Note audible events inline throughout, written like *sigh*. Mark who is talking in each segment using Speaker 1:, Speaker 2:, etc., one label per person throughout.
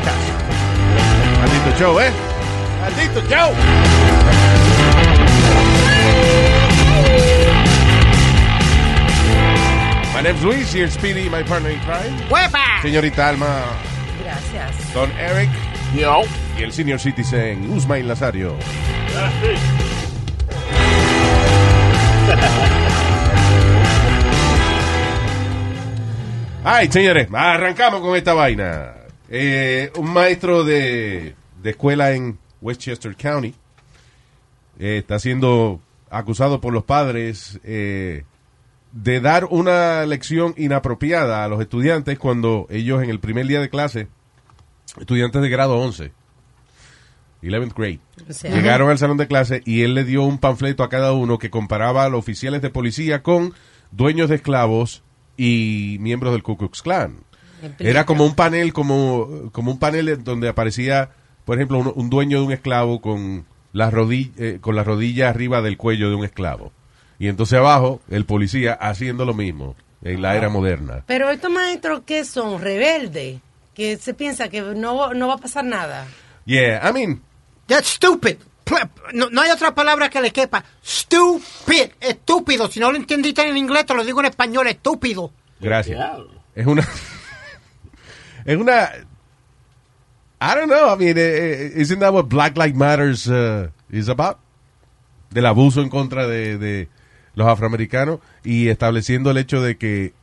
Speaker 1: Podcast. Maldito show, ¿eh? Maldito show. My name's Luis, here's Speedy, my partner in crime.
Speaker 2: ¡Huepa!
Speaker 1: Señorita Alma,
Speaker 2: Gracias.
Speaker 1: Don Eric. Y el senior citizen, Usmail Nazario. Ay, señores, arrancamos con esta vaina. Eh, un maestro de, de escuela en Westchester County eh, está siendo acusado por los padres eh, de dar una lección inapropiada a los estudiantes cuando ellos en el primer día de clase, estudiantes de grado 11, 11th grade,
Speaker 2: O sea,
Speaker 1: llegaron al salón de clase y él le dio un panfleto a cada uno que comparaba a los oficiales de policía con dueños de esclavos y miembros del Ku Klux Klan. Era como un panel, como, como un panel donde aparecía, por ejemplo, un, un dueño de un esclavo con las rodillas, con las rodillas arriba del cuello de un esclavo. Y entonces abajo, el policía haciendo lo mismo en la era moderna.
Speaker 2: Pero estos maestros que son rebeldes, que se piensa que no, no va a pasar nada.
Speaker 1: Yeah, I mean,
Speaker 3: That's stupid. No, no hay otra palabra que le quepa. Stupid. Estúpido. Si no lo entendiste en inglés, te lo digo en español. Estúpido.
Speaker 1: gracias. Es una. Es una. I don't know. I mean, eh, eh, isn't that what Black Lives Matters uh, is about? Del abuso en contra de, de los afroamericanos y estableciendo el hecho de que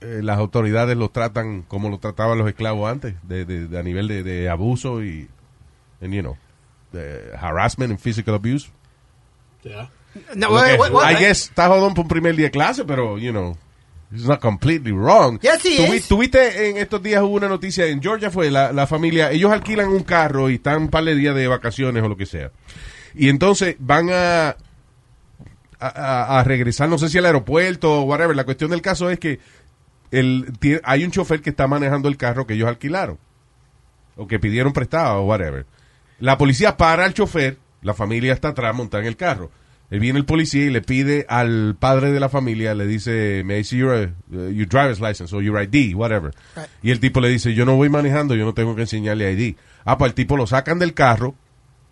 Speaker 1: eh, las autoridades los tratan como lo trataban los esclavos antes, de, de- de a nivel de, de abuso y, and, you know, de harassment and physical abuse.
Speaker 3: No,
Speaker 1: que-
Speaker 3: wait, wait.
Speaker 1: I guess está jodón por un primer día de clase, pero, you know, it's not completely wrong. Tuvi-
Speaker 3: is.
Speaker 1: Tuviste en estos días hubo una noticia, en Georgia fue la, la familia, ellos alquilan un carro y están un par de días de vacaciones o lo que sea. Y entonces van a, a, regresar, no sé si al aeropuerto o whatever. La cuestión del caso es que el, hay un chofer que está manejando el carro que ellos alquilaron o que pidieron prestado o whatever. La policía para al chofer, la familia está atrás montada en el carro. Él viene el policía y le pide al padre de la familia, le dice, may I see your, uh, your driver's license or your ID, whatever.
Speaker 3: Right.
Speaker 1: Y el tipo le dice, yo no voy manejando, yo no tengo que enseñarle ID. Ah, pues el tipo lo sacan del carro,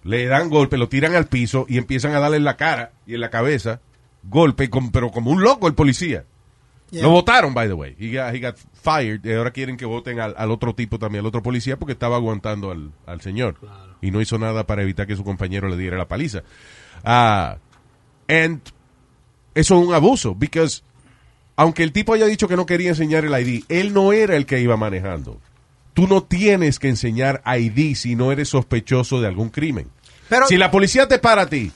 Speaker 1: le dan golpe, lo tiran al piso y empiezan a darle en la cara y en la cabeza golpe, pero como un loco el policía.
Speaker 3: Yeah.
Speaker 1: Lo votaron, by the way. He got, he got fired. Y ahora quieren que voten al, al otro tipo también, al otro policía, porque estaba aguantando al, al señor. Y no hizo nada para evitar que su compañero le diera la paliza. Ah, and eso es un abuso, because aunque el tipo haya dicho que no quería enseñar el ID, él no era el que iba manejando. Tú no tienes que enseñar ID si no eres sospechoso de algún crimen.
Speaker 3: Pero-
Speaker 1: si la policía te para a ti,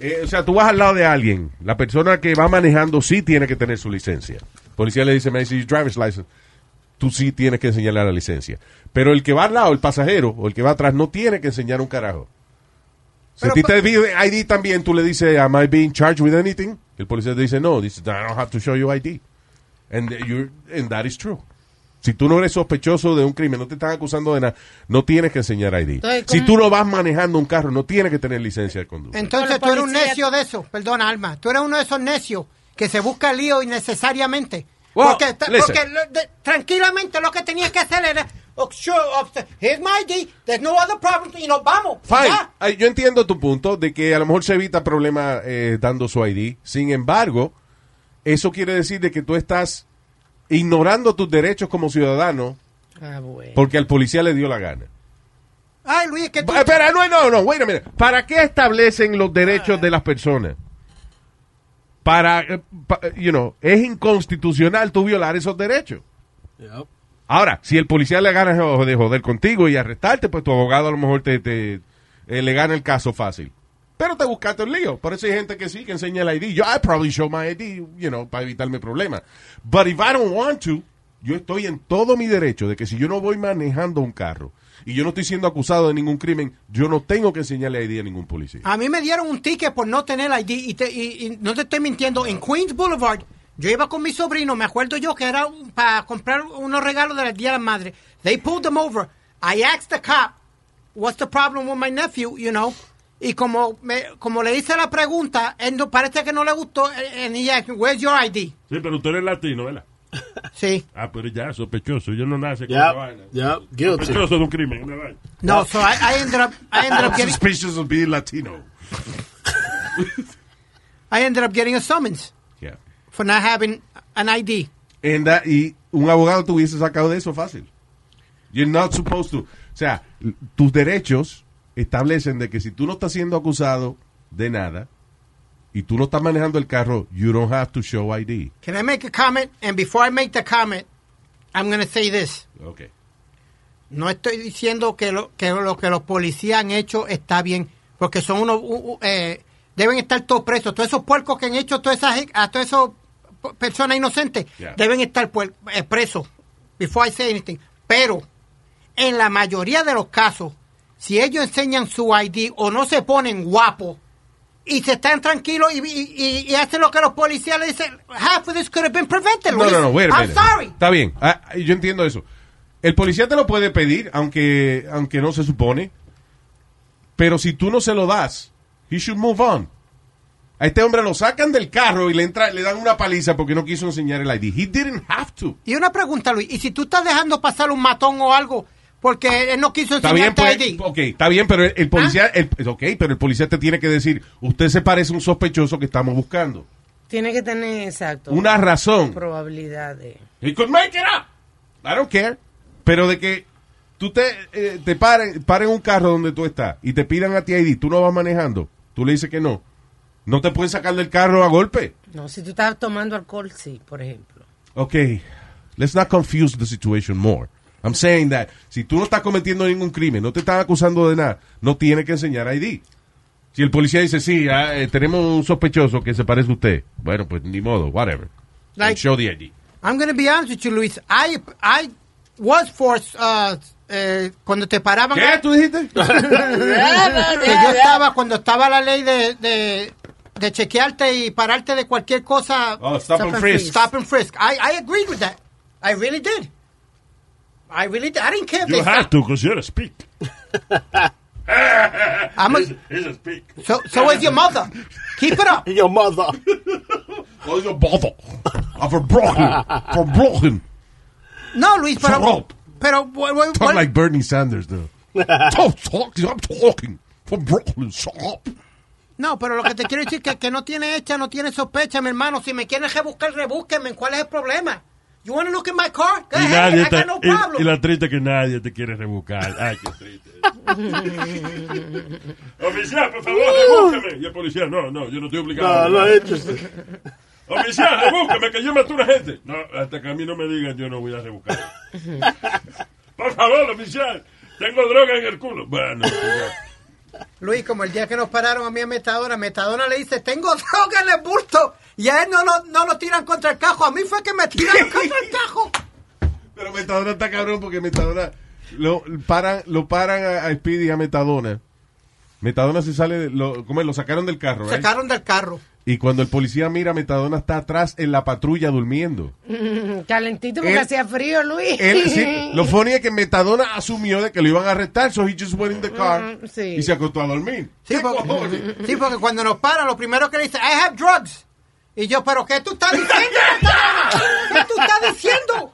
Speaker 1: eh, o sea, tú vas al lado de alguien, la persona que va manejando sí tiene que tener su licencia. El policía le dice, me dice, driver's license. Tú sí tienes que enseñarle la licencia. Pero el que va al lado, el pasajero, o el que va atrás, no tiene que enseñar un carajo. Si a ti te pide ID también, tú le dices, am I being charged with anything? El policía te dice, no. Dice, I don't have to show you ID. And, you're, and that is true. Si tú no eres sospechoso de un crimen, no te están acusando de nada, no tienes que enseñar ID.
Speaker 2: Entonces,
Speaker 1: si tú no vas manejando un carro, no tienes que tener licencia de conducir.
Speaker 3: Entonces tú eres un necio de eso. Perdona, Alma. Tú eres uno de esos necios que se busca lío innecesariamente.
Speaker 1: Well,
Speaker 3: porque ta-
Speaker 1: listen.
Speaker 3: porque lo- de- tranquilamente lo que tenías que hacer era, here's my ID, there's no other problem, y nos vamos.
Speaker 1: Fine.
Speaker 3: Ya.
Speaker 1: Yo entiendo tu punto de que a lo mejor se evita problemas eh, dando su ID. Sin embargo, eso quiere decir de que tú estás ignorando tus derechos como ciudadano
Speaker 2: Ah, bueno.
Speaker 1: porque al policía le dio la gana.
Speaker 3: Ay, Luis, que tú...
Speaker 1: Eh, Espera, no, no, no, wait a minute. ¿Para qué establecen los derechos de las personas? Para, eh, pa- you know, es inconstitucional tú violar esos derechos.
Speaker 4: Yep.
Speaker 1: Ahora, si el policía le gana de joder contigo y arrestarte, pues tu abogado a lo mejor te, eh, le gana el caso fácil. Pero te buscaste el lío. Por eso hay gente que sí, que enseña el ID. Yo, I probably show my ID, you know, para evitarme problemas. But if I don't want to, yo estoy en todo mi derecho de que si yo no voy manejando un carro y yo no estoy siendo acusado de ningún crimen, yo no tengo que enseñarle ID a ningún policía.
Speaker 3: A mí me dieron un ticket por no tener ID y, te- y- y no te estoy mintiendo. En Queens Boulevard, yo iba con mi sobrino, me acuerdo yo que era un- para comprar unos regalos del Día de la Madre. They pulled them over. I asked the cop, what's the problem with my nephew, you know? Y como, me, como le hice la pregunta, él no, parece que no le gustó. And he asked, where's your ID?
Speaker 5: Sí, pero tú eres latino, ¿verdad? *laughs*
Speaker 3: Sí.
Speaker 5: Ah, pero ya, sospechoso. Yo no nace con esa vaina.
Speaker 4: Guilty.
Speaker 5: Sospechoso de un crimen, una vaina.
Speaker 3: No, so I, I ended up, I ended up *laughs* getting,
Speaker 1: Suspicious of being Latino. *laughs*
Speaker 3: I ended up getting a summons. For not having an ID.
Speaker 1: And that- y un abogado te hubiese sacado de eso fácil. You're not supposed to. O sea, tus derechos establecen de que si tú no estás siendo acusado de nada y tú no estás manejando el carro, you don't have to show ID.
Speaker 3: Can I make a comment? And before I make the comment, I'm going to say this.
Speaker 1: Okay.
Speaker 3: No estoy diciendo que lo, que lo que los policías han hecho está bien, porque son unos, u- u- eh, deben estar todos presos. Todos esos puercos que han hecho todas esas, a todas esas p- personas inocentes
Speaker 1: Yeah.
Speaker 3: deben estar eh, presos. Before I say anything. Pero, en la mayoría de los casos, si ellos enseñan su ID o no se ponen guapos y se están tranquilos y, y- y- hacen lo que los policías le dicen, half of this could have been prevented.
Speaker 1: No,
Speaker 3: Luis.
Speaker 1: no, no, wait a
Speaker 3: I'm
Speaker 1: minute.
Speaker 3: sorry.
Speaker 1: Está bien, ah, yo entiendo eso. El policía te lo puede pedir, aunque, aunque no se supone. Pero si tú no se lo das, he should move on. A este hombre lo sacan del carro y le entra, le dan una paliza porque no quiso enseñar el ID. He didn't have to.
Speaker 3: Y una pregunta, Luis, ¿y si tú estás dejando pasar un matón o algo porque él no quiso
Speaker 1: Está bien, pues,
Speaker 3: ID?
Speaker 1: ok, está bien, pero el, el policía, el- ok, pero el policía te tiene que decir, usted se parece a un sospechoso que estamos buscando.
Speaker 2: Tiene que tener, exacto.
Speaker 1: Una razón.
Speaker 2: Probabilidad de...
Speaker 1: He could make it up. I don't care. Pero de que tú te, eh, te paren, paren un carro donde tú estás y te pidan a ti ID, tú no vas manejando, tú le dices que no. No te pueden sacar del carro a golpe.
Speaker 2: No, si tú estás tomando alcohol, sí, por ejemplo.
Speaker 1: Ok, let's not confuse the situation more. I'm saying that si tú no estás cometiendo ningún crimen, no te están acusando de nada, no tienes que enseñar ID. Si el policía dice, sí, ah, eh, tenemos un sospechoso que se parece a usted, bueno, pues ni modo, whatever.
Speaker 3: Like-
Speaker 1: show the ID.
Speaker 3: I'm going to be honest with you, Luis. I, I was forced, uh, eh, cuando te paraban...
Speaker 1: ¿Qué? ¿Tú dijiste? *laughs*
Speaker 3: que yo estaba, cuando estaba la ley de, de, de chequearte y pararte de cualquier cosa.
Speaker 1: Oh, stop and frisk.
Speaker 3: Stop and frisk. I, I agreed with that. I really did. I really did. I didn't care if
Speaker 5: You
Speaker 3: they
Speaker 5: have to, because you're a speak. *laughs*
Speaker 3: I'm a,
Speaker 5: He's a speak.
Speaker 3: so, so is your mother. Keep it up. *laughs*
Speaker 4: Your mother. *laughs*
Speaker 1: Oh, you bother. I'm verbrochen. Verbrochen.
Speaker 3: No, Luis, pero...
Speaker 1: Shut up.
Speaker 3: Pero... wh- wh-
Speaker 1: Talk
Speaker 3: what-
Speaker 1: like Bernie Sanders, though. talk, talk, I'm talking. Verbrochen, shut up.
Speaker 3: No, pero lo que te quiero decir es que el que no tiene hecha no tiene sospecha, mi hermano. Si me quieren rebuscar, rebúsquenme. ¿Cuál es el problema? You want to look at my car? Go
Speaker 5: Y,
Speaker 3: ahead.
Speaker 5: nadie
Speaker 3: I
Speaker 5: te,
Speaker 3: got no
Speaker 5: y-
Speaker 3: problem.
Speaker 5: y, la triste que nadie te quiere rebuscar. Ay, qué triste. *laughs* Oficial, por favor, rebúsqueme. Y el policía, no, no, yo no estoy obligado.
Speaker 4: No, no interested.
Speaker 5: Oficial, rebúsqueme, que yo maté a una gente. No, hasta que a mí no me digan, yo no voy a rebuscar. *laughs* Por favor, oficial, tengo droga en el culo. Bueno, ya.
Speaker 3: Luis, como el día que nos pararon a mí en Metadona, Metadona le dice, tengo droga en el bulto. Y a él no lo, no lo tiran contra el cajo. A mí fue que me tiraron *laughs* contra el cajo.
Speaker 1: Pero Metadona está cabrón porque Metadona lo paran, lo paran a, a Speedy y a Metadona. Metadona se sale, de- lo, ¿cómo es? Lo sacaron del carro, ¿eh?
Speaker 3: Sacaron del carro.
Speaker 1: Y cuando el policía mira, Metadona está atrás en la patrulla durmiendo.
Speaker 2: Calentito porque
Speaker 1: Él-
Speaker 2: hacía frío, Luis.
Speaker 1: Él, sí, *laughs* lo funny es que Metadona asumió de que lo iban a arrestar, so he just went in the car
Speaker 2: Mm, sí.
Speaker 1: y se acostó a dormir.
Speaker 3: Sí
Speaker 1: ¿Qué
Speaker 3: porque,
Speaker 1: cojones?
Speaker 3: sí, porque cuando nos paran, lo primero que le dice, I have drugs. Y yo, ¿pero qué tú estás diciendo? Metadona? ¿Qué tú estás diciendo?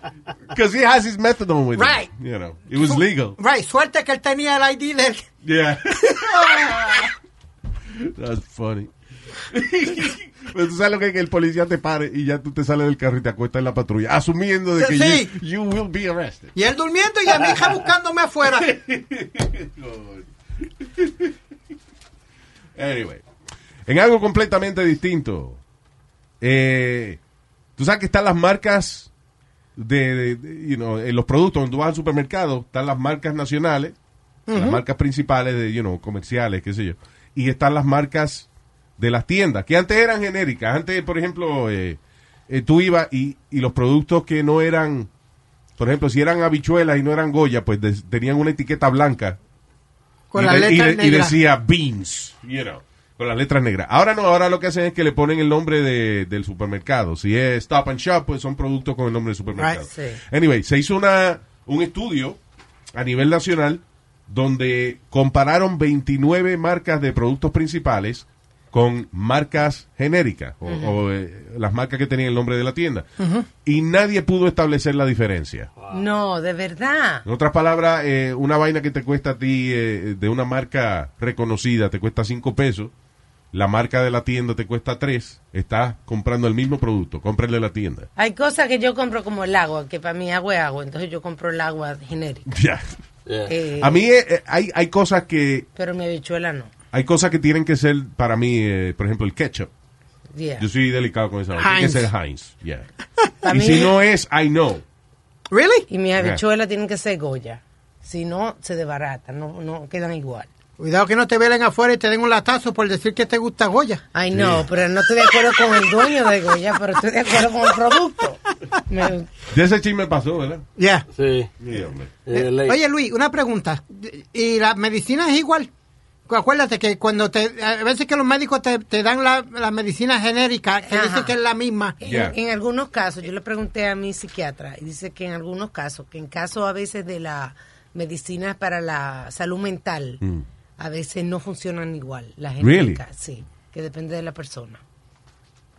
Speaker 1: Because he has his methadone with
Speaker 3: Right.
Speaker 1: him. You know, it was legal.
Speaker 3: Right, suerte que él tenía el ID de él.
Speaker 1: Yeah. *laughs* That's funny. *laughs* Pero tú sabes lo que es que el policía te pare y ya tú te sales del carro y te acuestas en la patrulla, asumiendo de que
Speaker 3: Sí.
Speaker 1: you, you will be arrested.
Speaker 3: Y él durmiendo y a mi hija buscándome afuera. *laughs*
Speaker 1: Anyway, en algo completamente distinto. Eh, tú sabes que están las marcas de, de- de, you know, en los productos, cuando vas al supermercado, están las marcas nacionales, las marcas principales de, you know, comerciales, qué sé yo, y están las marcas de las tiendas, que antes eran genéricas. Antes, por ejemplo, eh, eh, tú ibas y, y los productos que no eran, por ejemplo, si eran habichuelas y no eran Goya, pues tenían una etiqueta blanca
Speaker 3: Con
Speaker 1: y,
Speaker 3: las
Speaker 1: de- y
Speaker 3: letras
Speaker 1: de- y
Speaker 3: negras.
Speaker 1: decía beans, you know, con las letras negras. Ahora no, ahora lo que hacen es que le ponen el nombre de- del supermercado. Si es Stop and Shop, pues son productos con el nombre del supermercado.
Speaker 2: Right. Sí.
Speaker 1: Anyway, se hizo una, un estudio a nivel nacional donde compararon 29 marcas de productos principales con marcas genéricas o, o, eh, las marcas que tenían el nombre de la tienda. Y nadie pudo establecer la diferencia.
Speaker 2: No, de verdad.
Speaker 1: En otras palabras, eh, una vaina que te cuesta a ti eh, de una marca reconocida te cuesta 5 pesos, la marca de la tienda te cuesta 3, estás comprando el mismo producto, cómprale la tienda.
Speaker 2: Hay cosas que yo compro como el agua, que para mí agua es agua, entonces yo compro el agua genérica. *laughs*
Speaker 1: Ya.
Speaker 6: Yeah.
Speaker 2: Eh,
Speaker 1: A mí hay, hay cosas que
Speaker 2: Pero mi habichuela no.
Speaker 1: Hay cosas que tienen que ser para mí, eh, por ejemplo, el ketchup.
Speaker 2: Yeah.
Speaker 1: Yo soy delicado con eso. Tiene que
Speaker 3: Heinz.
Speaker 1: ser Heinz. yeah. *laughs* Y
Speaker 2: mí-
Speaker 1: si no es, I know.
Speaker 3: ¿Really?
Speaker 2: Y mis habichuelas tienen que ser Goya. Si no, se desbaratan, no, no quedan igual.
Speaker 3: Cuidado que no te velen afuera y te den un latazo por decir que te gusta Goya.
Speaker 2: Ay, no, pero no estoy de acuerdo con el dueño de Goya, pero estoy de acuerdo con el producto. Me-
Speaker 1: De ese chisme pasó, ¿verdad?
Speaker 3: Ya.
Speaker 6: Sí.
Speaker 1: Sí.
Speaker 6: Eh, ley.
Speaker 3: Oye, Luis, una pregunta. ¿Y la medicina es igual? Acuérdate que cuando te... A veces que los médicos te, te dan la, la medicina genérica, que
Speaker 2: Ajá.
Speaker 3: dicen que es la misma.
Speaker 2: En,
Speaker 1: Yeah.
Speaker 2: en algunos casos, yo le pregunté a mi psiquiatra y dice que en algunos casos, que en caso a veces de la medicina para la salud mental,
Speaker 1: Mm.
Speaker 2: a veces no funcionan igual. La
Speaker 1: Really?
Speaker 2: genérica, sí, que depende de la persona.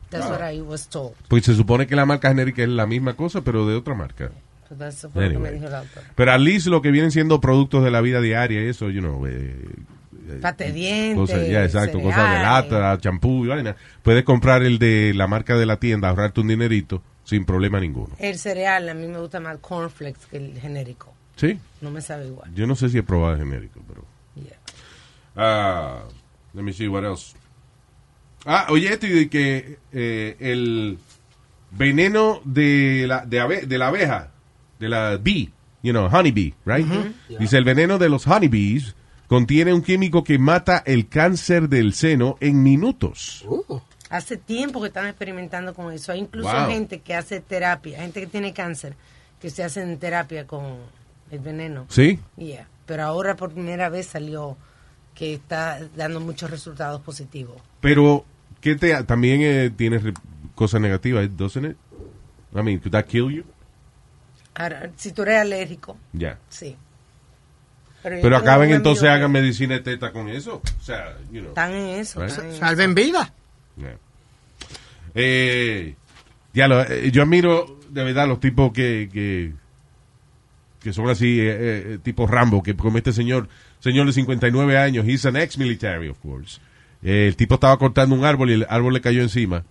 Speaker 2: That's what I was told.
Speaker 1: Pues se supone que la marca genérica es la misma cosa, pero de otra marca.
Speaker 2: So that's fue lo que me
Speaker 1: Anyway. Pero at least lo que vienen siendo productos de la vida diaria, eso, you know, eh,
Speaker 2: Pate dientes,
Speaker 1: cosas, ya, exacto, cosas de lata, champú y vaina. Puedes comprar el de la marca de la tienda, ahorrarte un dinerito sin problema ninguno.
Speaker 2: El cereal, a mí me gusta más cornflakes que el genérico.
Speaker 1: Sí,
Speaker 2: No me sabe igual.
Speaker 1: yo no sé si he probado el genérico, pero.
Speaker 2: Yeah.
Speaker 1: Ah, let me see what else. Ah, oye, esto de que eh, el veneno de la, de, ave- de la abeja, de la bee, you know, honeybee, right? Dice, el veneno de los honeybees contiene un químico que mata el cáncer del seno en minutos.
Speaker 6: Uh,
Speaker 2: Hace tiempo que están experimentando con eso. Hay incluso
Speaker 1: Wow.
Speaker 2: gente que hace terapia, gente que tiene cáncer, que se hacen terapia con el veneno.
Speaker 1: ¿Sí?
Speaker 2: Yeah. Pero ahora por primera vez salió que está dando muchos resultados positivos.
Speaker 1: Pero, ¿qué te, también eh, tiene re- cosas negativas, doesn't it? I mean, could that kill you?
Speaker 2: Ahora, si tú eres alérgico,
Speaker 1: Ya.
Speaker 2: sí. Pero,
Speaker 1: acaben entonces, hagan medicina de teta con eso. O sea, you know.
Speaker 2: Están en eso.
Speaker 1: Right.
Speaker 2: están en
Speaker 3: Salven vida.
Speaker 1: Yeah. Eh, ya lo- eh, yo admiro de verdad los tipos que, que, que son así, eh, eh, tipo Rambo, que como este señor, señor de 59 años, he's an ex-military, of course. Eh, el tipo estaba cortando un árbol y el árbol le cayó encima.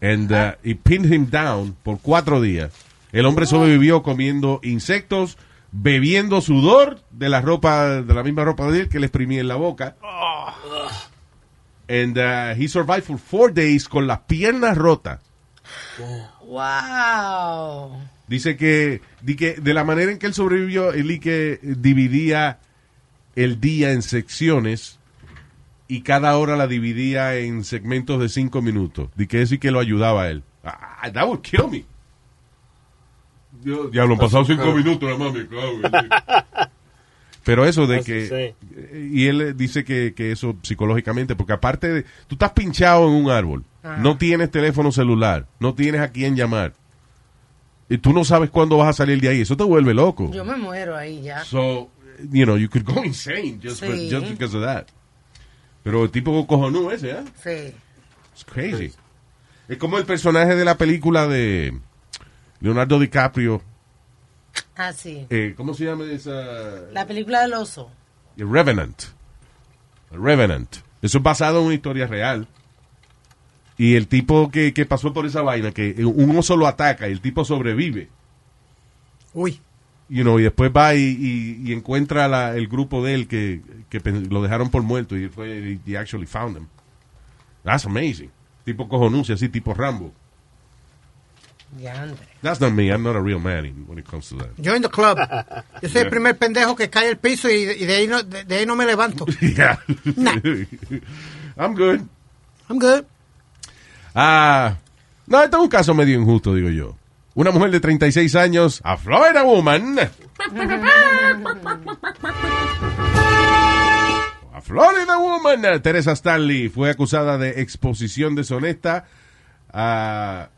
Speaker 1: And uh, he pinned him down por cuatro días. El hombre sobrevivió comiendo insectos, bebiendo sudor de la ropa, de la misma ropa de él que le exprimía en la boca. And uh, he survived for four days con las piernas rotas.
Speaker 2: Wow.
Speaker 1: Dice que, di que de la manera en que él sobrevivió, él y que dividía el día en secciones y cada hora la dividía en segmentos de cinco minutos. Di que eso y que lo ayudaba a él. Ah, that would kill me. Yo- ya lo han pasado cinco minutos, en Dios. Pero eso de
Speaker 6: That's
Speaker 1: que... Y él dice que, que eso psicológicamente, porque aparte de... Tú estás pinchado en un árbol, no tienes teléfono celular, no tienes a quién llamar. Y tú no sabes cuándo vas a salir de ahí. Eso te vuelve loco.
Speaker 2: Yo me muero ahí ya.
Speaker 1: So, you know, you could go *laughs* insane just, for- just because of that. Pero el tipo cojonú ese, ¿eh?
Speaker 2: Sí.
Speaker 1: It's crazy. Es como el personaje de la película de Leonardo DiCaprio.
Speaker 2: Ah, sí.
Speaker 1: Eh, ¿Cómo se llama esa?
Speaker 2: La película del oso.
Speaker 1: Revenant. Revenant. Eso es basado en una historia real. Y el tipo que, que pasó por esa vaina, que un oso lo ataca y el tipo sobrevive.
Speaker 3: Uy.
Speaker 1: you know, y después va y, y- y encuentra la- el grupo de él que, que lo dejaron por muerto y fue y actually found them. That's amazing. Tipo cojonuncia, así tipo Rambo. That's not me. I'm not a real man when it comes to that.
Speaker 3: Join the club. *laughs* Yo soy el primer pendejo que cae al piso y, y de, ahí no, de, de ahí no me levanto. *laughs*
Speaker 1: yeah.
Speaker 3: Nah. *laughs*
Speaker 1: I'm good.
Speaker 3: I'm good.
Speaker 1: Ah, no, este es un caso medio injusto, digo yo. Una mujer de 36 años, a Florida Woman. A Florida Woman, Teresa Stanley, fue acusada de exposición deshonesta, ah, lo- y,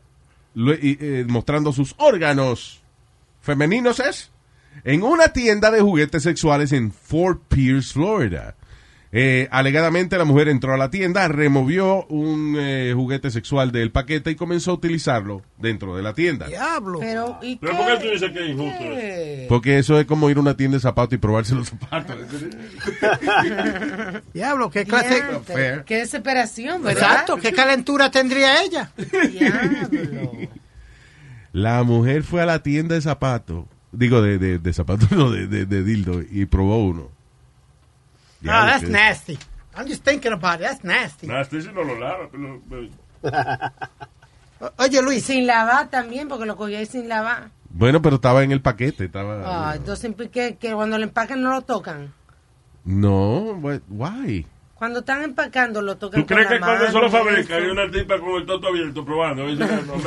Speaker 1: eh, mostrando sus órganos femeninos, ¿es? En una tienda de juguetes sexuales en Fort Pierce, Florida. Eh, alegadamente la mujer entró a la tienda, removió un eh, juguete sexual del paquete y comenzó a utilizarlo dentro de la tienda.
Speaker 3: Diablo.
Speaker 2: Pero, ¿y
Speaker 5: Pero
Speaker 2: qué?
Speaker 5: ¿por qué tú dices que es injusto?
Speaker 2: ¿Qué?
Speaker 1: Porque eso es como ir a una tienda de zapatos y probarse los zapatos. *laughs*
Speaker 3: Diablo, qué clase.
Speaker 2: Diantre.
Speaker 1: Fair.
Speaker 2: Qué desesperación, ¿verdad?
Speaker 3: Exacto, qué calentura tendría ella.
Speaker 2: Diablo.
Speaker 1: La mujer fue a la tienda de zapatos, digo de, de, de zapatos, *laughs* no, de, de, de dildo, y probó uno.
Speaker 3: Ah,
Speaker 1: Diablo,
Speaker 3: that's nasty. I'm just thinking about it. That's nasty.
Speaker 5: Nasty si no lo lava.
Speaker 3: Oye, Luis,
Speaker 2: sin lavar también, porque lo cogí ahí sin lavar.
Speaker 1: Bueno, pero estaba en el paquete, estaba...
Speaker 2: Ah, entonces, ¿qué, que cuando lo empacan no lo tocan.
Speaker 1: No, what- why?
Speaker 2: Cuando están empacando lo tocan
Speaker 5: ¿Tú crees
Speaker 2: con
Speaker 5: que
Speaker 2: la
Speaker 5: cuando eso lo
Speaker 2: mano,
Speaker 5: fabrica hay una tipa con el toto abierto probando? Dice, no, no. *laughs*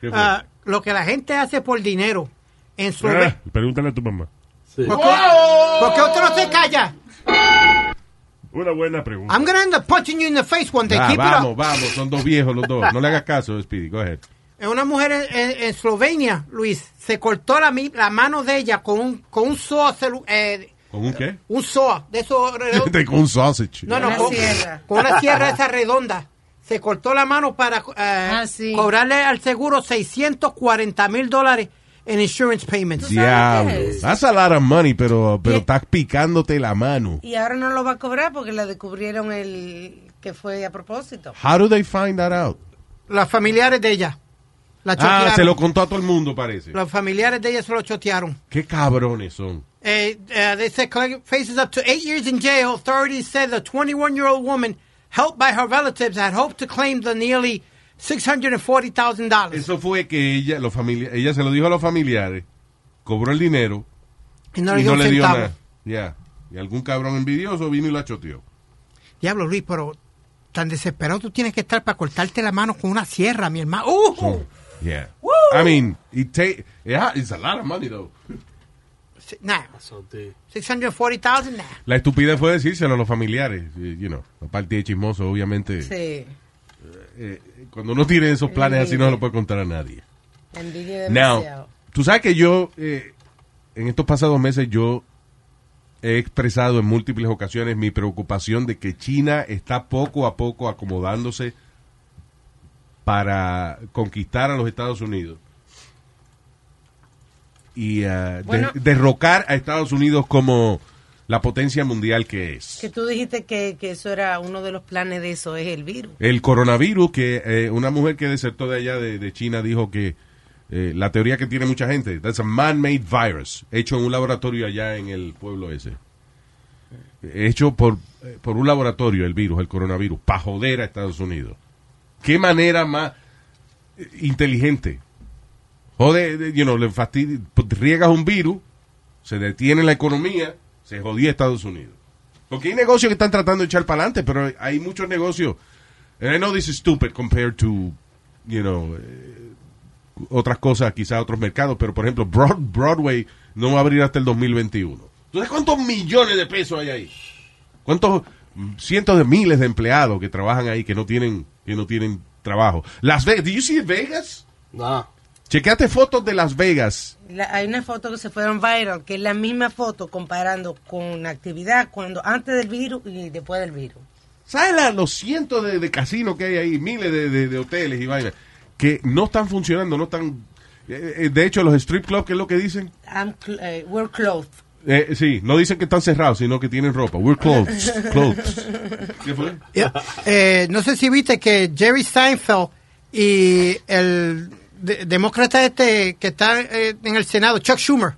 Speaker 1: ¿Qué fue?
Speaker 3: ah, lo que la gente hace por dinero en Eslovenia.
Speaker 5: Ah, pregúntale a tu mamá.
Speaker 3: ¿Por, qué, por qué otro no se calla?
Speaker 5: Una buena pregunta.
Speaker 3: I'm gonna end up punching you in the face one day.
Speaker 1: Ah,
Speaker 3: Keep it
Speaker 1: vamos,
Speaker 3: up.
Speaker 1: vamos, son dos viejos los dos. No le hagas caso, Speedy, go ahead.
Speaker 3: Una mujer en, en- en Eslovenia, Luis, se cortó la, mi- la mano de ella con un, con un soa, eh,
Speaker 1: ¿Con un qué?
Speaker 3: un soa, de esos. *laughs*
Speaker 1: Con un sausage.
Speaker 3: No, no,
Speaker 2: Una
Speaker 3: con,
Speaker 2: sierra.
Speaker 3: con una sierra esa redonda. Se cortó la mano para eh,
Speaker 2: Ah, sí.
Speaker 3: cobrarle al seguro 640 mil dólares en insurance payments.
Speaker 1: Diablo. That's a lot of money, pero, pero estás picándote la mano.
Speaker 2: Y ahora no lo va a cobrar porque le descubrieron el que fue a propósito.
Speaker 1: How do they find that out?
Speaker 3: Los familiares de ella. La
Speaker 1: Ah, se lo contó a todo el mundo, parece.
Speaker 3: Los familiares de ella se lo chotearon.
Speaker 1: Qué cabrones son.
Speaker 3: Uh, uh, they said faces up to eight years in jail. Authorities said the 21-year-old woman, helped by her relatives, had hoped to claim the nearly $640,000.
Speaker 1: Eso fue que ella, los familia- ella se lo dijo a los familiares, cobró el dinero
Speaker 3: Y no le
Speaker 1: y
Speaker 3: dio
Speaker 1: no
Speaker 3: un
Speaker 1: le dio
Speaker 3: centavo.
Speaker 1: nada. Ya. Y algún cabrón envidioso vino y la choteó.
Speaker 3: Diablo, Luis, pero tan desesperado tú tienes que estar para cortarte la mano con una sierra, mi hermano. ¡Uh!
Speaker 1: Yeah. I mean, it take, yeah, it's a lot of money though.
Speaker 3: Nah, 640,000, nah.
Speaker 1: La estupidez fue decírselo a los familiares, you know, aparte de chismoso, obviamente.
Speaker 2: Sí.
Speaker 1: Eh, cuando uno tiene esos planes así no se lo puede contar a nadie.
Speaker 2: Envidia
Speaker 1: Now, tú sabes que yo, eh, en estos pasados meses, yo he expresado en múltiples ocasiones mi preocupación de que China está poco a poco acomodándose para conquistar a los Estados Unidos y de-
Speaker 2: Bueno.
Speaker 1: derrocar a Estados Unidos como la potencia mundial que es.
Speaker 2: Que tú dijiste que, que eso era uno de los planes de eso, es el virus.
Speaker 1: El coronavirus, que eh, una mujer que desertó de allá de, de China dijo que eh, la teoría que tiene mucha gente, that's a man-made virus, hecho en un laboratorio allá en el pueblo ese. Hecho por, eh, por un laboratorio, el virus, el coronavirus, para joder a Estados Unidos. ¿Qué manera más inteligente? Jode, de- you know, le fastidi- riegas un virus, se detiene la economía, se jodía Estados Unidos. Porque hay negocios que están tratando de echar para adelante, pero hay muchos negocios. And I know this is stupid compared to, you know, eh, otras cosas, quizás otros mercados, pero por ejemplo, Broad- Broadway no va a abrir hasta el 2021. ¿Tú sabes cuántos millones de pesos hay ahí? ¿Cuántos cientos de miles de empleados que trabajan ahí que no tienen que no tienen trabajo? Las Vegas, ¿do you see Vegas?
Speaker 4: No.
Speaker 1: Chequeate fotos de Las Vegas.
Speaker 2: La- hay una foto que se fueron viral, que es la misma foto comparando con la actividad cuando antes del virus y después del virus.
Speaker 1: ¿Sabes la- los cientos de, de casinos que hay ahí, miles de, de- de hoteles y vainas, que no están funcionando, no están... eh, eh, de hecho, los strip clubs, ¿qué es lo que dicen?
Speaker 2: I'm cl- eh, we're clothed.
Speaker 1: Eh, sí, no dicen que están cerrados, sino que tienen ropa. We're clothed. *laughs* clothed. ¿Qué fue?
Speaker 3: Yeah. Eh, no sé si viste que Jerry Seinfeld y el de- demócrata este que está eh, en el Senado, Chuck Schumer,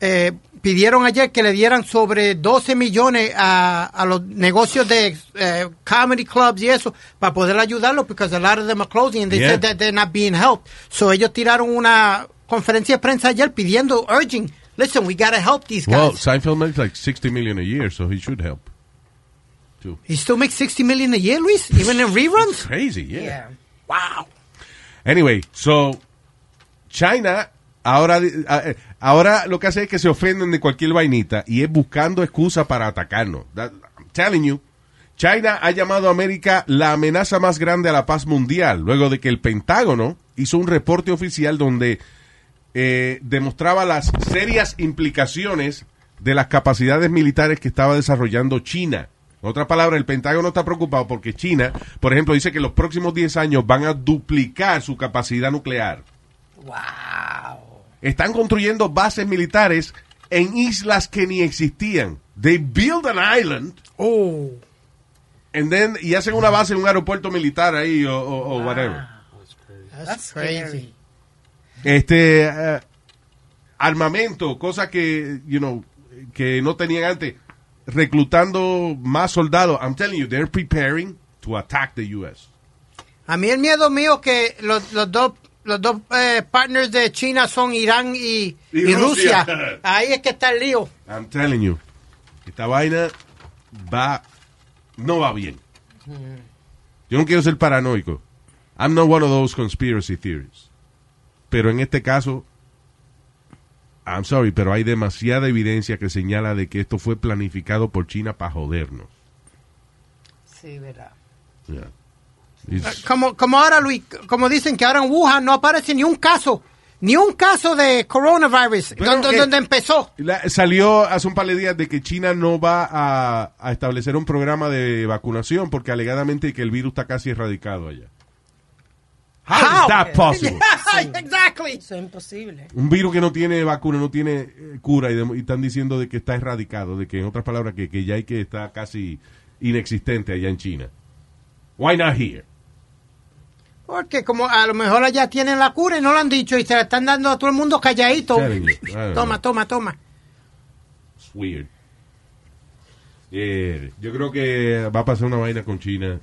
Speaker 3: eh, pidieron ayer que le dieran sobre 12 millones a, a los negocios de eh, comedy clubs y eso para poder ayudarlos because a lot of them are closing and they
Speaker 1: Yeah.
Speaker 3: said that they're not being helped. So ellos tiraron una conferencia de prensa ayer pidiendo, urging, listen, we gotta help these guys.
Speaker 1: Well, Seinfeld makes like 60 million a year, so he should help. Too.
Speaker 3: He still makes 60 million a year, Luis, even in reruns?
Speaker 1: Crazy, yeah.
Speaker 2: Yeah.
Speaker 3: Wow.
Speaker 1: Anyway, so China ahora eh, ahora lo que hace es que se ofenden de cualquier vainita y es buscando excusa para atacarnos. I'm telling you. China ha llamado a América la amenaza más grande a la paz mundial, luego de que el Pentágono hizo un reporte oficial donde eh, demostraba las serias implicaciones de las capacidades militares que estaba desarrollando China. En otras palabras, el Pentágono está preocupado porque China, por ejemplo, dice que en los próximos 10 años van a duplicar su capacidad nuclear.
Speaker 2: Wow.
Speaker 1: Están construyendo bases militares en islas que ni existían. They build an island
Speaker 3: Oh.
Speaker 1: and then, y hacen una base en un aeropuerto militar ahí o, o- o whatever.
Speaker 3: That's, crazy.
Speaker 1: este eh, armamento, cosa que, you know, que no tenían antes, reclutando más soldados. I'm telling you, they're preparing to attack the U.S.
Speaker 3: A mí el miedo mío que los, los dos los dos eh, partners de China son Irán y,
Speaker 1: Y
Speaker 3: y
Speaker 1: Rusia.
Speaker 3: Rusia. *laughs* Ahí es que está el lío.
Speaker 1: I'm telling you, esta vaina va, no va bien. Yo no quiero ser paranoico. I'm not one of those conspiracy theories. Pero en este caso, I'm sorry, pero hay demasiada evidencia que señala de que esto fue planificado por China para jodernos.
Speaker 2: Sí, verdad.
Speaker 1: Yeah. It's-
Speaker 3: Como, como ahora, Luis, como dicen que ahora en Wuhan no aparece ni un caso, ni un caso de coronavirus,
Speaker 1: Pero
Speaker 3: donde, empezó.
Speaker 1: La- salió hace un par de días de que China no va a, a establecer un programa de vacunación porque alegadamente que el virus está casi erradicado allá. How, is
Speaker 3: How?
Speaker 1: that *laughs* possible?
Speaker 3: exactly.
Speaker 2: Eso es imposible.
Speaker 1: un virus que no tiene vacuna, no tiene eh, cura y, de- y están diciendo de que está erradicado, de que en otras palabras que, que ya hay que está casi inexistente allá en China. Why not here?
Speaker 3: Porque como a lo mejor allá tienen la cura y no lo han dicho y se la están dando a todo el mundo calladito. *laughs* Toma, toma, toma.
Speaker 1: It's weird. Eh, yo creo que va a pasar una vaina con China,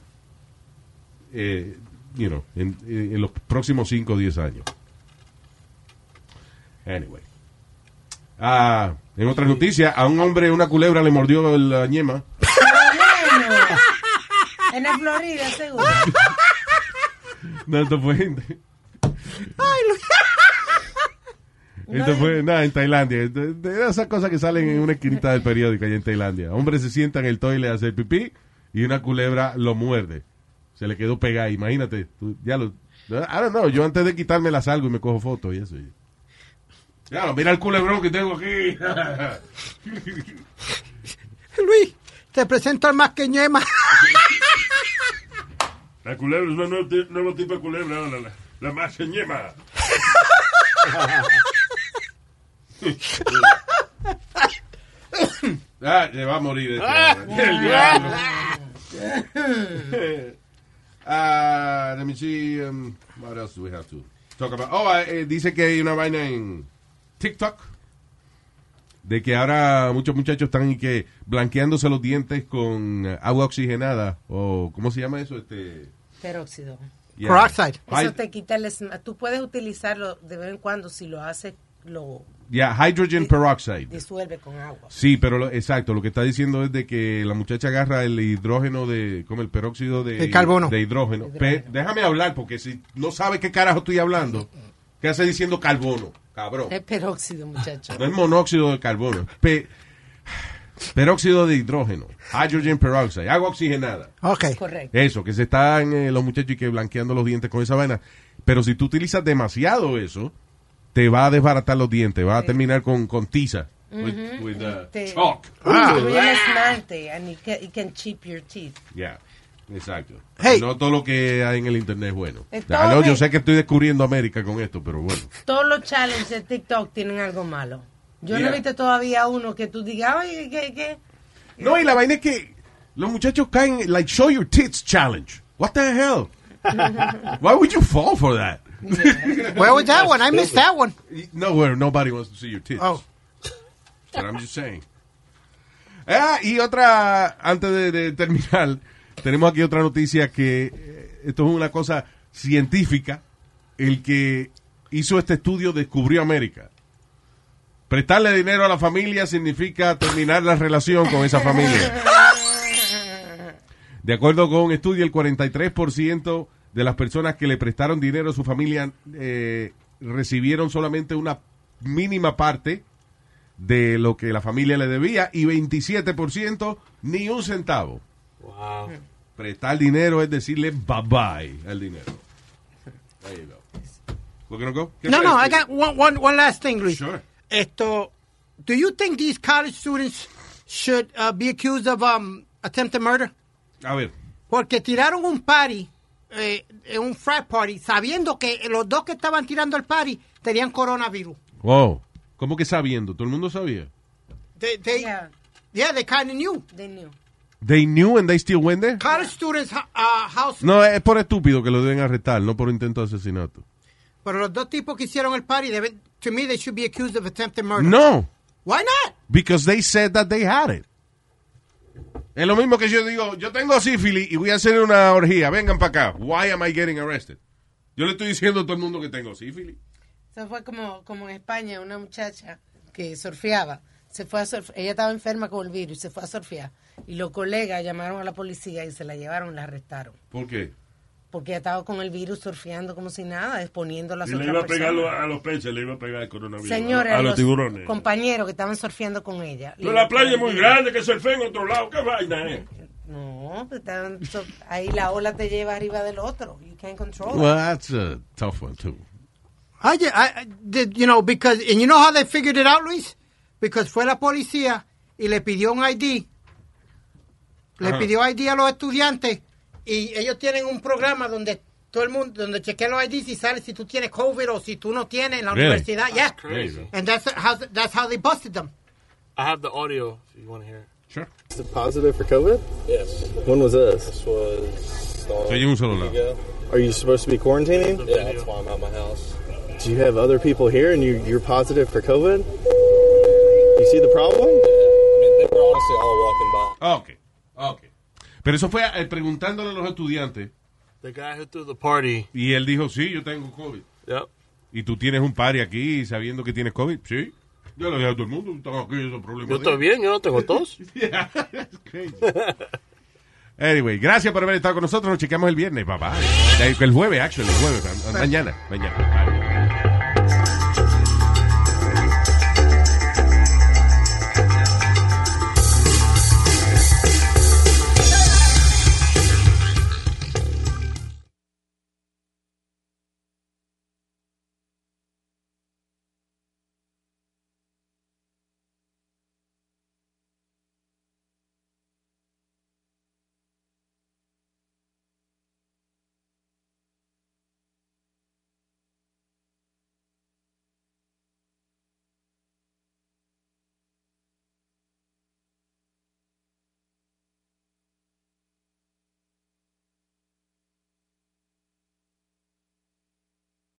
Speaker 1: eh, you know, en, en los próximos 5 o 10 años. Anyway. Ah, en otras noticias, a un hombre una culebra le mordió la ñema.
Speaker 2: En la Florida, seguro. *laughs*
Speaker 1: No, esto fue... Esto fue, nada, en Tailandia. De, de esas cosas que salen en una esquinita del periódico allá en Tailandia. Hombre se sienta en el toile a hacer pipí y una culebra lo muerde. Se le quedó pegada. Imagínate, tú, ya lo... Don't know, yo antes de quitarme la salgo y me cojo fotos y eso. Ya, mira el culebrón que tengo aquí. *laughs*
Speaker 3: Luis, te presento al más que ñema.
Speaker 5: La culebra es un nuevo, ti- nuevo tipo de culebra, la, la, la más ñema. *laughs*
Speaker 1: ah, se va a morir este hombre. El diablo. *laughs* Ah, let me see. Um, what else do we have to talk about? Oh, eh, dice que hay una vaina en TikTok de que ahora muchos muchachos están y que blanqueándose los dientes con agua oxigenada o ¿cómo se llama eso? Este
Speaker 2: Peróxido.
Speaker 1: yeah.
Speaker 3: Peroxide.
Speaker 2: Eso te quita el Tú puedes utilizarlo de vez en cuando si lo haces, lo
Speaker 1: yeah, hydrogen peroxide.
Speaker 2: disuelve con agua.
Speaker 1: Sí, pero lo- exacto, lo que está diciendo es de que la muchacha agarra el hidrógeno de, como el peróxido de,
Speaker 3: El carbono.
Speaker 1: de hidrógeno. Pe- déjame hablar, porque si no sabe qué carajo estoy hablando, ¿qué hace diciendo carbono? Cabrón.
Speaker 2: Es peróxido, muchacho.
Speaker 1: No es monóxido de carbono, pe- peróxido de hidrógeno, hydrogen peroxide, agua oxigenada.
Speaker 3: Ok.
Speaker 2: Correcto.
Speaker 1: Eso, que se están eh, los muchachos y que blanqueando los dientes con esa vaina. Pero si tú utilizas demasiado eso, te va a desbaratar los dientes, va a terminar con, con tiza. with- with, uh, chalk.
Speaker 2: El esmalte and it can, it can chip your teeth.
Speaker 1: Ya, exacto.
Speaker 3: Hey.
Speaker 1: No todo lo que hay en el internet es bueno.
Speaker 2: Entonces-
Speaker 1: Ah, no, yo sé que estoy descubriendo América con esto, pero bueno.
Speaker 2: Todos los challenges de TikTok tienen algo malo. Yo no
Speaker 1: Yeah.
Speaker 2: he visto todavía uno que tú digas, oye, ¿qué, qué?
Speaker 1: No, y la vaina es que los muchachos caen, like, show your tits challenge. What the hell? *laughs* Why would you fall for that? *laughs*
Speaker 3: Where was that one? I missed that one.
Speaker 1: Nowhere, nobody wants to see your tits.
Speaker 3: Oh.
Speaker 1: But I'm just saying. Ah, y otra, antes de, de terminar, *laughs* tenemos aquí otra noticia que eh, esto es una cosa científica. El que hizo este estudio descubrió América. Prestarle dinero a la familia significa terminar la relación con esa familia. *laughs* De acuerdo con un estudio, el 43% de las personas que le prestaron dinero a su familia eh, recibieron solamente una mínima parte de lo que la familia le debía y 27% ni un centavo.
Speaker 4: Wow.
Speaker 1: Prestar dinero es decirle bye bye al dinero. There you go. ¿Por qué no
Speaker 3: No, I got one, one, one last thing, Luis.
Speaker 1: Sure.
Speaker 3: Esto, do you think these college students should uh, be accused of um, attempted murder?
Speaker 1: A ver,
Speaker 3: Porque tiraron un party, eh, eh, un frat party, sabiendo que los dos que estaban tirando el party tenían coronavirus.
Speaker 1: wow. ¿Cómo que sabiendo? ¿Todo el mundo sabía?
Speaker 3: They, they,
Speaker 2: Yeah,
Speaker 3: yeah, they kind of knew.
Speaker 2: they knew.
Speaker 1: They knew and they still went there?
Speaker 3: College students, uh, house,
Speaker 1: No, es por estúpido que lo deben arrestar, no por intento de asesinato.
Speaker 3: pero los dos tipos que hicieron el party, deben, to me, they should be accused of attempted murder.
Speaker 1: No,
Speaker 3: Why not?
Speaker 1: because they said that they had it. Es lo mismo que yo digo, yo tengo sífilis y voy a hacer una orgía, vengan para acá. Why am I getting arrested? Yo le estoy diciendo a todo el mundo que tengo sífilis.
Speaker 2: Eso fue como, como en España, una muchacha que surfeaba. Se fue a ella estaba enferma con el virus y se fue a surfear. Y los colegas llamaron a la policía y se la llevaron y la arrestaron.
Speaker 1: ¿Por qué?
Speaker 2: Porque ella estaba con el virus surfeando como si nada, exponiendo a las
Speaker 5: Y le
Speaker 2: otras
Speaker 5: iba a pegar
Speaker 2: personas.
Speaker 5: a los peces, le iba a pegar el coronavirus.
Speaker 2: Señores,
Speaker 5: a,
Speaker 2: a
Speaker 5: los
Speaker 2: los
Speaker 5: tiburones.
Speaker 2: compañeros que estaban surfeando con ella.
Speaker 5: Pero la playa es muy grande, que surfe en otro lado. ¿Qué vaina es?
Speaker 2: No, pues estaban so- ahí la ola te lleva arriba del otro. You can't control it.
Speaker 1: Well, that's a tough one, too.
Speaker 3: I, I did, you know, because, and you know how they figured it out, Luis? Because fue la policía y le pidió un ID. Le
Speaker 1: Ajá.
Speaker 3: pidió ID a los estudiantes y ellos tienen un programa donde todo el mundo, donde chequean los IDs y sale si tú tienes COVID o si tú no tienes en la
Speaker 1: Really?
Speaker 3: universidad. Yeah.
Speaker 4: Crazy.
Speaker 3: And that's how, that's how they busted them.
Speaker 4: I have the audio if you want to hear it.
Speaker 1: Sure.
Speaker 7: Is it positive for COVID?
Speaker 8: Yes,
Speaker 7: When was this?
Speaker 8: this was uh,
Speaker 1: Soy un solo lado.
Speaker 8: ago.
Speaker 7: Are you supposed to be quarantining?
Speaker 8: Yeah, that's why I'm at my house.
Speaker 7: Do you have other people here and you, you're positive for COVID? You see the problem?
Speaker 8: Yeah, I mean they were honestly all walking by.
Speaker 1: Ok, ok. Pero eso fue eh, preguntándole a los estudiantes
Speaker 4: The guy who threw the party.
Speaker 1: y él dijo, sí, yo tengo COVID.
Speaker 4: Yep.
Speaker 1: ¿Y tú tienes un party aquí sabiendo que tienes COVID? Sí. Yo lo dije a todo el mundo, están aquí esos problemas.
Speaker 4: Yo estoy bien, yo no tengo tos. *laughs*
Speaker 1: Yeah, that's crazy. Anyway, gracias por haber estado con nosotros. Nos chequeamos el viernes, papá. El jueves, actually, el jueves. ma- Mañana, mañana. Bye.